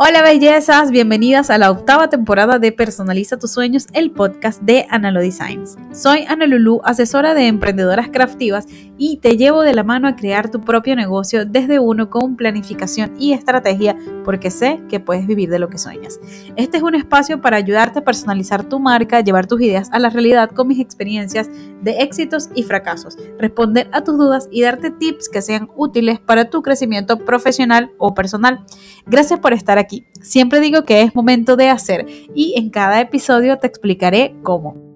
Hola bellezas, bienvenidas a la octava temporada de Personaliza tus sueños, el podcast de Analo Designs. Soy Ana asesora de emprendedoras craftivas y te llevo de la mano a crear tu propio negocio desde uno con planificación y estrategia porque sé que puedes vivir de lo que sueñas. Este es un espacio para ayudarte a personalizar tu marca, llevar tus ideas a la realidad con mis experiencias de éxitos y fracasos, responder a tus dudas y darte tips que sean útiles para tu crecimiento profesional o personal. Gracias por estar aquí Siempre digo que es momento de hacer y en cada episodio te explicaré cómo.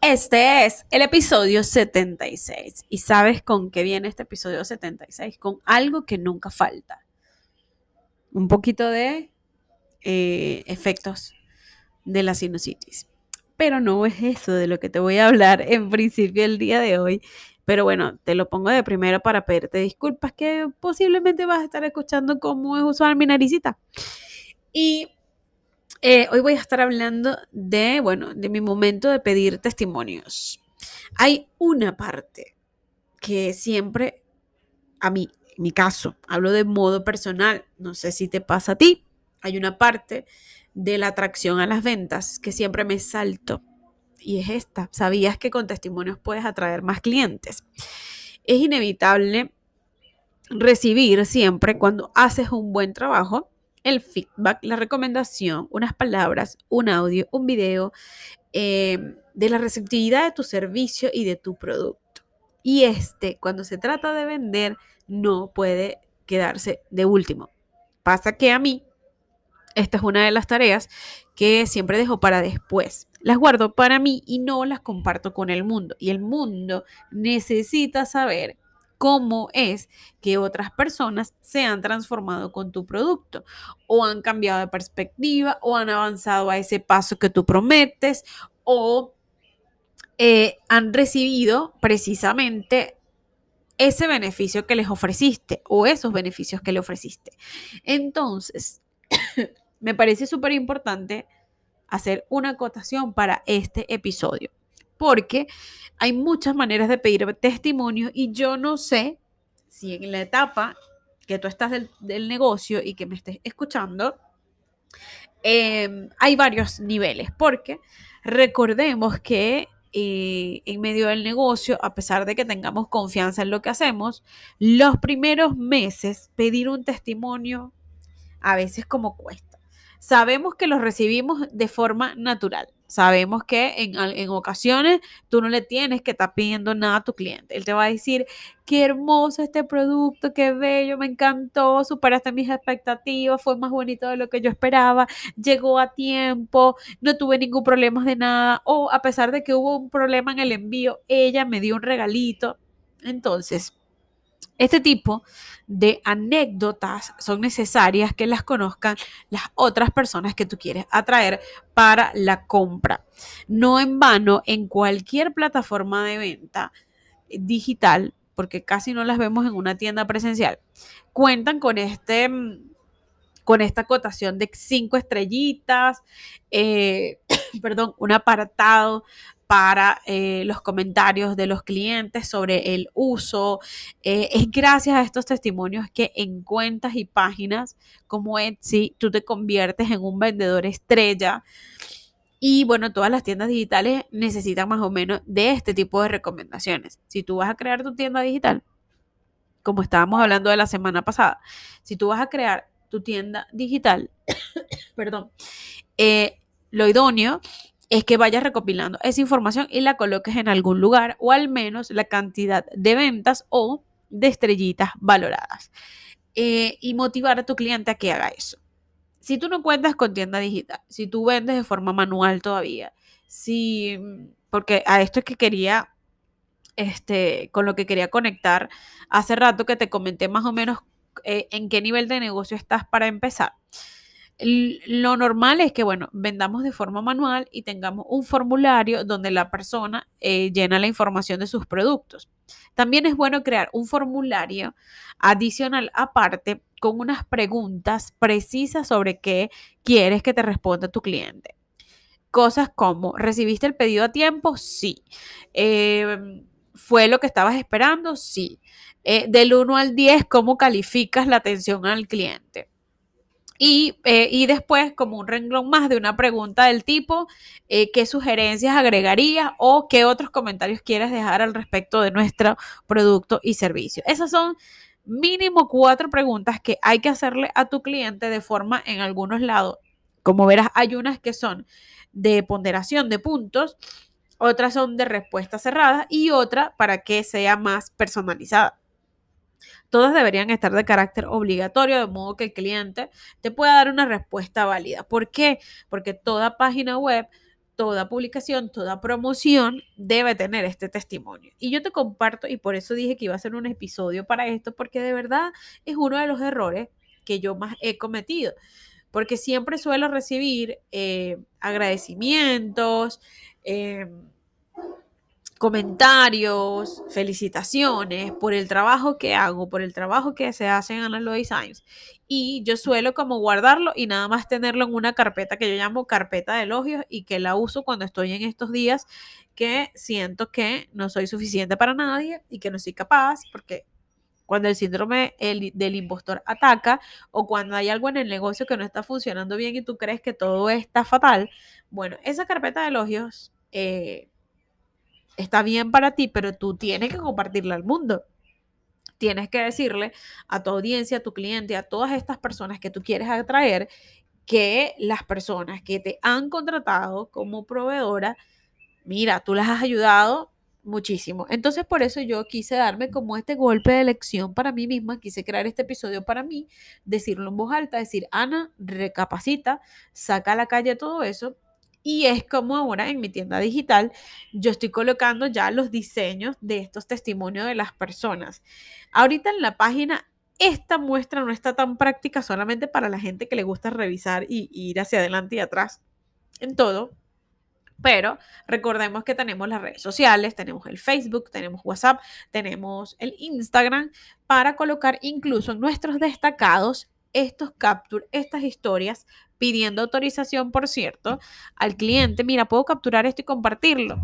Este es el episodio 76. ¿Y sabes con qué viene este episodio 76? Con algo que nunca falta. Un poquito de eh, efectos de la sinusitis. Pero no es eso de lo que te voy a hablar en principio el día de hoy, pero bueno, te lo pongo de primero para pedirte disculpas que posiblemente vas a estar escuchando cómo es usar mi naricita. Y eh, hoy voy a estar hablando de, bueno, de mi momento de pedir testimonios. Hay una parte que siempre, a mí, en mi caso, hablo de modo personal, no sé si te pasa a ti, hay una parte de la atracción a las ventas que siempre me salto y es esta. ¿Sabías que con testimonios puedes atraer más clientes? Es inevitable recibir siempre cuando haces un buen trabajo el feedback, la recomendación, unas palabras, un audio, un video em, de la receptividad de tu servicio y de tu producto. Y este, cuando se trata de vender, no puede quedarse de último. Pasa que a mí, esta es una de las tareas que siempre dejo para después las guardo para mí y no las comparto con el mundo. Y el mundo necesita saber cómo es que otras personas se han transformado con tu producto o han cambiado de perspectiva o han avanzado a ese paso que tú prometes o eh, han recibido precisamente ese beneficio que les ofreciste o esos beneficios que le ofreciste. Entonces, me parece súper importante hacer una acotación para este episodio, porque hay muchas maneras de pedir testimonio y yo no sé si en la etapa que tú estás del, negocio y que me estés escuchando, em, hay varios niveles, porque recordemos que eh, en medio del negocio, a pesar de que tengamos confianza en lo que hacemos, los primeros meses pedir un testimonio a veces como cuesta. Sabemos que los recibimos de forma natural. Sabemos que en, ocasiones tú no le tienes que estar pidiendo nada a tu cliente. Él te va a decir, qué hermoso este producto, qué bello, me encantó, superaste mis expectativas, fue más bonito de lo que yo esperaba, llegó a tiempo, no tuve ningún problema de nada, o a pesar de que hubo un problema en el envío, ella me dio un regalito. Entonces, este tipo de anécdotas son necesarias que las conozcan las otras personas que tú quieres atraer para la compra. No en vano, en cualquier plataforma de venta digital, porque casi no las vemos en una tienda presencial, cuentan con este con esta cotación de cinco estrellitas, eh, perdón, un apartado para eh, los comentarios de los clientes sobre el uso. Eh, es gracias a estos testimonios que en cuentas y páginas como Etsy tú te conviertes en un vendedor estrella. Y bueno, todas las tiendas digitales necesitan más o menos de este tipo de recomendaciones. Si tú vas a crear tu tienda digital, como estábamos hablando de la semana pasada, si tú vas a crear tu tienda digital, perdón, eh, lo idóneo es que vayas recopilando esa información y la coloques en algún lugar o al menos la cantidad de ventas o de estrellitas valoradas eh, y motivar a tu cliente a que haga eso. Si tú no cuentas con tienda digital, si tú vendes de forma manual todavía, si, porque a esto es que quería, este, con lo que quería conectar hace rato que te comenté más o menos eh, en qué nivel de negocio estás para empezar lo normal es que, bueno, vendamos de forma manual y tengamos un formulario donde la persona eh, llena la información de sus productos. También es bueno crear un formulario adicional aparte con unas preguntas precisas sobre qué quieres que te responda tu cliente. Cosas como, ¿recibiste el pedido a tiempo? Sí. Em, ¿Fue lo que estabas esperando? Sí. Eh, del 1 al 10, ¿cómo calificas la atención al cliente? Y, eh, y, después, como un renglón más de una pregunta del tipo, eh, ¿qué sugerencias agregarías o qué otros comentarios quieres dejar al respecto de nuestro producto y servicio? Esas son mínimo cuatro preguntas que hay que hacerle a tu cliente de forma en algunos lados. Como verás, hay unas que son de ponderación de puntos, otras son de respuesta cerrada y otra para que sea más personalizada. Todas deberían estar de carácter obligatorio, de modo que el cliente te pueda dar una respuesta válida. ¿Por qué? Porque toda página web, toda publicación, toda promoción debe tener este testimonio. Y yo te comparto, y por eso dije que iba a ser un episodio para esto, porque de verdad es uno de los errores que yo más he cometido. Porque siempre suelo recibir eh, agradecimientos, eh, comentarios, felicitaciones por el trabajo que hago, por el trabajo que se hace en Analog Designs. Y yo suelo como guardarlo y nada más tenerlo en una carpeta que yo llamo carpeta de elogios y que la uso cuando estoy en estos días que siento que no soy suficiente para nadie y que no soy capaz porque cuando el síndrome del impostor ataca o cuando hay algo en el negocio que no está funcionando bien y tú crees que todo está fatal, bueno, esa carpeta de elogios eh, está bien para ti, pero tú tienes que compartirla al mundo. Tienes que decirle a tu audiencia, a tu cliente, a todas estas personas que tú quieres atraer, que las personas que te han contratado como proveedora, mira, tú las has ayudado muchísimo. Entonces por eso yo quise darme como este golpe de elección para mí misma, quise crear este episodio para mí, decirlo en voz alta, decir, Ana, recapacita, saca a la calle todo eso y es como ahora en mi tienda digital yo estoy colocando ya los diseños de estos testimonios de las personas. Ahorita en la página esta muestra no está tan práctica solamente para la gente que le gusta revisar y, ir hacia adelante y atrás en todo. Pero recordemos que tenemos las redes sociales, tenemos el Facebook, tenemos WhatsApp, tenemos el Instagram para colocar incluso en nuestros destacados estos capture, estas historias, pidiendo autorización, por cierto, al cliente, mira, puedo capturar esto y compartirlo,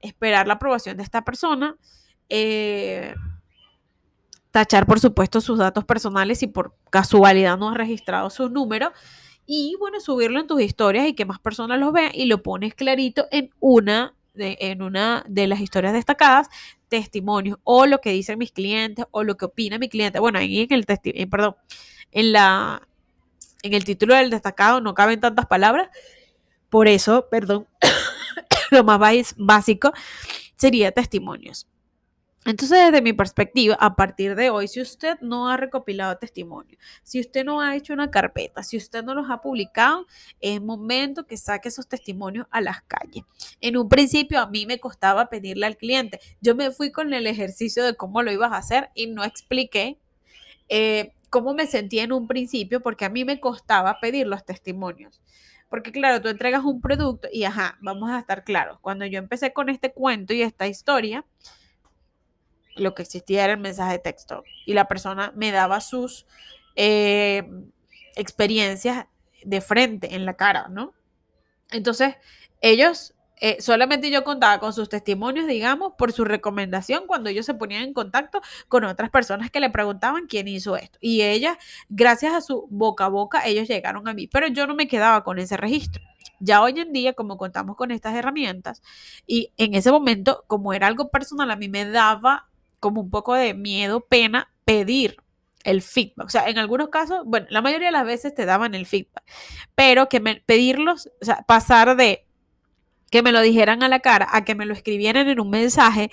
esperar la aprobación de esta persona, eh, tachar, por supuesto, sus datos personales si por casualidad no ha registrado su número, y bueno, subirlo en tus historias y que más personas lo vean y lo pones clarito en una de, en una de las historias destacadas, testimonios o lo que dicen mis clientes o lo que opina mi cliente. Bueno, ahí en el testimonio, eh, perdón, en la en el título del destacado no caben tantas palabras. Por eso, perdón, lo más básico sería testimonios. Entonces, desde mi perspectiva, a partir de hoy, si usted no ha recopilado testimonios, si usted no ha hecho una carpeta, si usted no los ha publicado, es momento que saque esos testimonios a las calles. En un principio a mí me costaba pedirle al cliente. Yo me fui con el ejercicio de cómo lo ibas a hacer y no expliqué eh, cómo me sentía en un principio, porque a mí me costaba pedir los testimonios. Porque claro, tú entregas un producto y ajá, vamos a estar claros. Cuando yo empecé con este cuento y esta historia, lo que existía era el mensaje de texto y la persona me daba sus eh, experiencias de frente, en la cara, ¿no? Entonces, ellos eh, solamente yo contaba con sus testimonios, digamos, por su recomendación cuando ellos se ponían en contacto con otras personas que le preguntaban quién hizo esto. Y ellas, gracias a su boca a boca, ellos llegaron a mí. Pero yo no me quedaba con ese registro. Ya hoy en día, como contamos con estas herramientas, y en ese momento, como era algo personal, a mí me daba como un poco de miedo, pena pedir el feedback. O sea, en algunos casos, bueno, la mayoría de las veces te daban el feedback, pero que pedirlos, o sea, pasar de que me lo dijeran a la cara, a que me lo escribieran en un mensaje,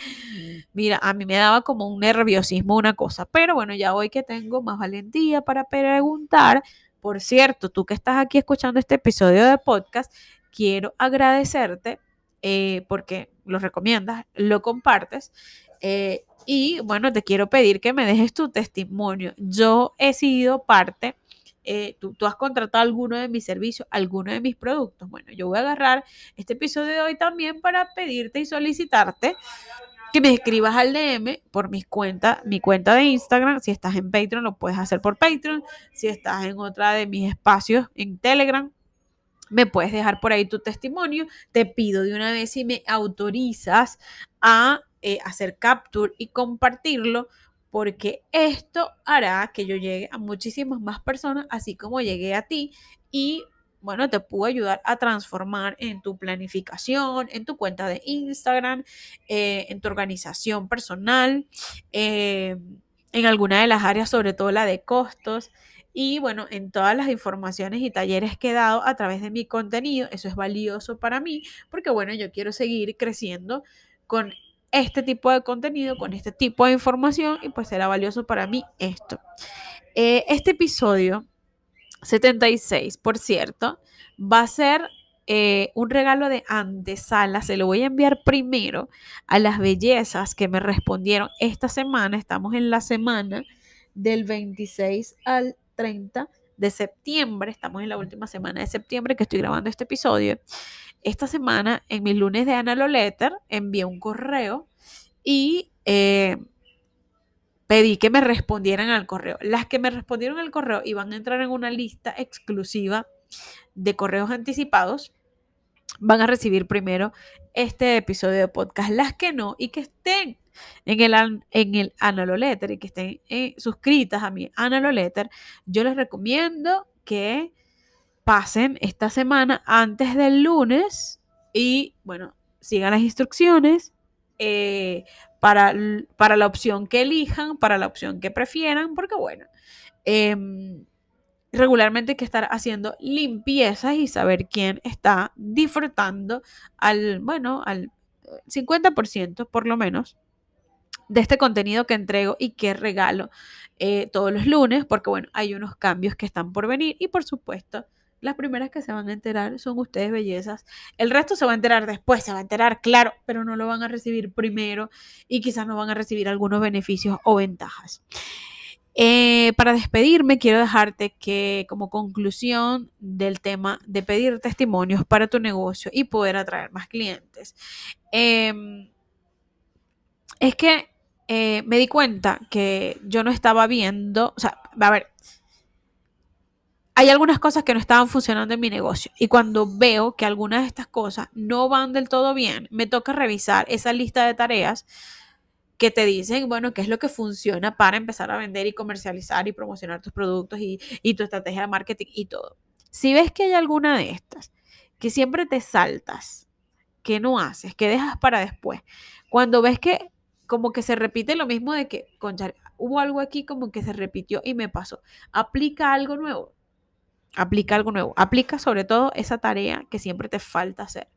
mira, a mí me daba como un nerviosismo una cosa, pero bueno, ya hoy que tengo más valentía para preguntar, por cierto, tú que estás aquí escuchando este episodio de podcast, quiero agradecerte eh, porque lo recomiendas, lo compartes. Eh, y bueno, te quiero pedir que me dejes tu testimonio. Yo he sido parte eh, tú, has contratado alguno de mis servicios, alguno de mis productos. Bueno, yo voy a agarrar este episodio de hoy también para pedirte y solicitarte que me escribas al DM por mis cuentas, mi cuenta de Instagram. Si estás en Patreon, lo puedes hacer por Patreon. Si estás en otra de mis espacios en Telegram, me puedes dejar por ahí tu testimonio. Te pido de una vez si me autorizas a eh, hacer capture y compartirlo porque esto hará que yo llegue a muchísimas más personas, así como llegué a ti y bueno, te puedo ayudar a transformar en tu planificación, en tu cuenta de Instagram, eh, en tu organización personal, eh, en alguna de las áreas, sobre todo la de costos. Y bueno, en todas las informaciones y talleres que he dado a través de mi contenido, eso es valioso para mí, porque bueno, yo quiero seguir creciendo con este tipo de contenido, con este tipo de información, y pues será valioso para mí esto. Eh, este episodio 76, por cierto, va a ser eh, un regalo de antesala. Se lo voy a enviar primero a las bellezas que me respondieron esta semana. Estamos en la semana del 26 al 30 de septiembre. Estamos en la última semana de septiembre que estoy grabando este episodio. Esta semana, en mis lunes de Ana Letter, envié un correo y eh, pedí que me respondieran al correo. Las que me respondieron al correo iban a entrar en una lista exclusiva de correos anticipados. Van a recibir primero este episodio de podcast. Las que no y que estén en el, en el Letter y que estén eh, suscritas a mi Letter, yo les recomiendo que pasen esta semana antes del lunes y, bueno, sigan las instrucciones. Eh, para, para la opción que elijan, para la opción que prefieran, porque bueno, em, regularmente hay que estar haciendo limpiezas y saber quién está disfrutando al, bueno, al 50% por lo menos de este contenido que entrego y que regalo eh, todos los lunes, porque bueno, hay unos cambios que están por venir y por supuesto las primeras que se van a enterar son ustedes, bellezas. El resto se va a enterar después, se va a enterar, claro, pero no lo van a recibir primero y quizás no van a recibir algunos beneficios o ventajas. Eh, para despedirme, quiero dejarte que como conclusión del tema de pedir testimonios para tu negocio y poder atraer más clientes, em, es que eh, me di cuenta que yo no estaba viendo, o sea, a ver, hay algunas cosas que no estaban funcionando en mi negocio y cuando veo que algunas de estas cosas no van del todo bien, me toca revisar esa lista de tareas que te dicen, bueno, qué es lo que funciona para empezar a vender y comercializar y promocionar tus productos y, y tu estrategia de marketing y todo. Si ves que hay alguna de estas que siempre te saltas, que no haces, que dejas para después, cuando ves que como que se repite lo mismo de que, concha, hubo algo aquí como que se repitió y me pasó, aplica algo nuevo aplica algo nuevo. Aplica sobre todo esa tarea que siempre te falta hacer.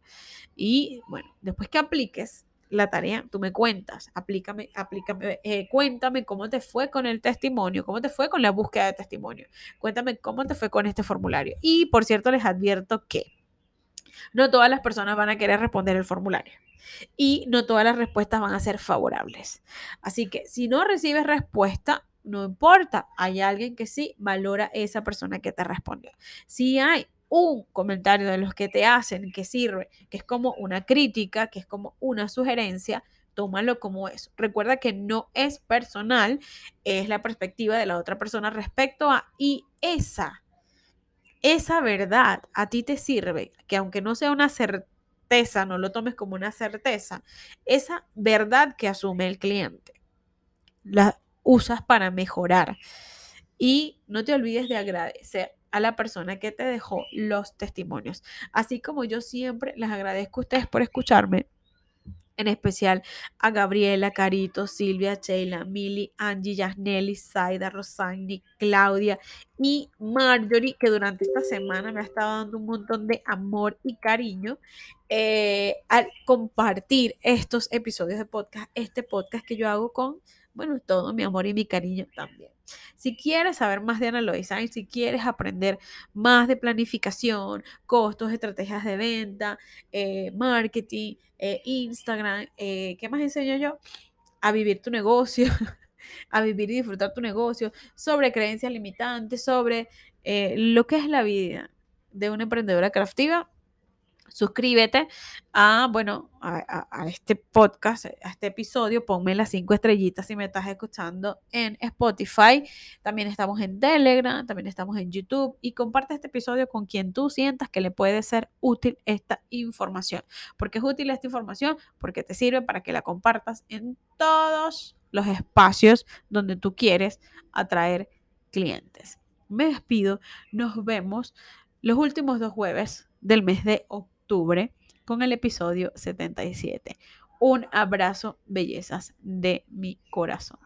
Y bueno, después que apliques la tarea, tú me cuentas, aplícame, aplícame, eh, cuéntame cómo te fue con el testimonio, cómo te fue con la búsqueda de testimonio, cuéntame cómo te fue con este formulario. Y por cierto, les advierto que no todas las personas van a querer responder el formulario y no todas las respuestas van a ser favorables. Así que si no recibes respuesta, no importa, hay alguien que sí valora esa persona que te respondió. Si hay un comentario de los que te hacen que sirve, que es como una crítica, que es como una sugerencia, tómalo como eso. Recuerda que no es personal, es la perspectiva de la otra persona respecto a y esa esa verdad a ti te sirve, que aunque no sea una certeza, no lo tomes como una certeza, esa verdad que asume el cliente. La, usas para mejorar. Y no te olvides de agradecer a la persona que te dejó los testimonios. Así como yo siempre les agradezco a ustedes por escucharme, en especial a Gabriela, Carito, Silvia, Sheila, Mili, Angie, Yasneli, Zaida, Rosani, Claudia y Marjorie, que durante esta semana me ha estado dando un montón de amor y cariño eh, al compartir estos episodios de podcast, este podcast que yo hago con bueno, todo mi amor y mi cariño también. Si quieres saber más de Analog Design, si quieres aprender más de planificación, costos, estrategias de venta, eh, marketing, eh, Instagram, eh, ¿qué más enseño yo? A vivir tu negocio, a vivir y disfrutar tu negocio, sobre creencias limitantes, sobre lo que es la vida de una emprendedora craftiva. Suscríbete a, bueno, a, este podcast, a este episodio, ponme las cinco estrellitas si me estás escuchando en Spotify. También estamos en Telegram, también estamos en YouTube y comparte este episodio con quien tú sientas que le puede ser útil esta información. ¿Por qué es útil esta información? Porque te sirve para que la compartas en todos los espacios donde tú quieres atraer clientes. Me despido, nos vemos los últimos dos jueves del mes de octubre con el episodio 77. Un abrazo, bellezas de mi corazón.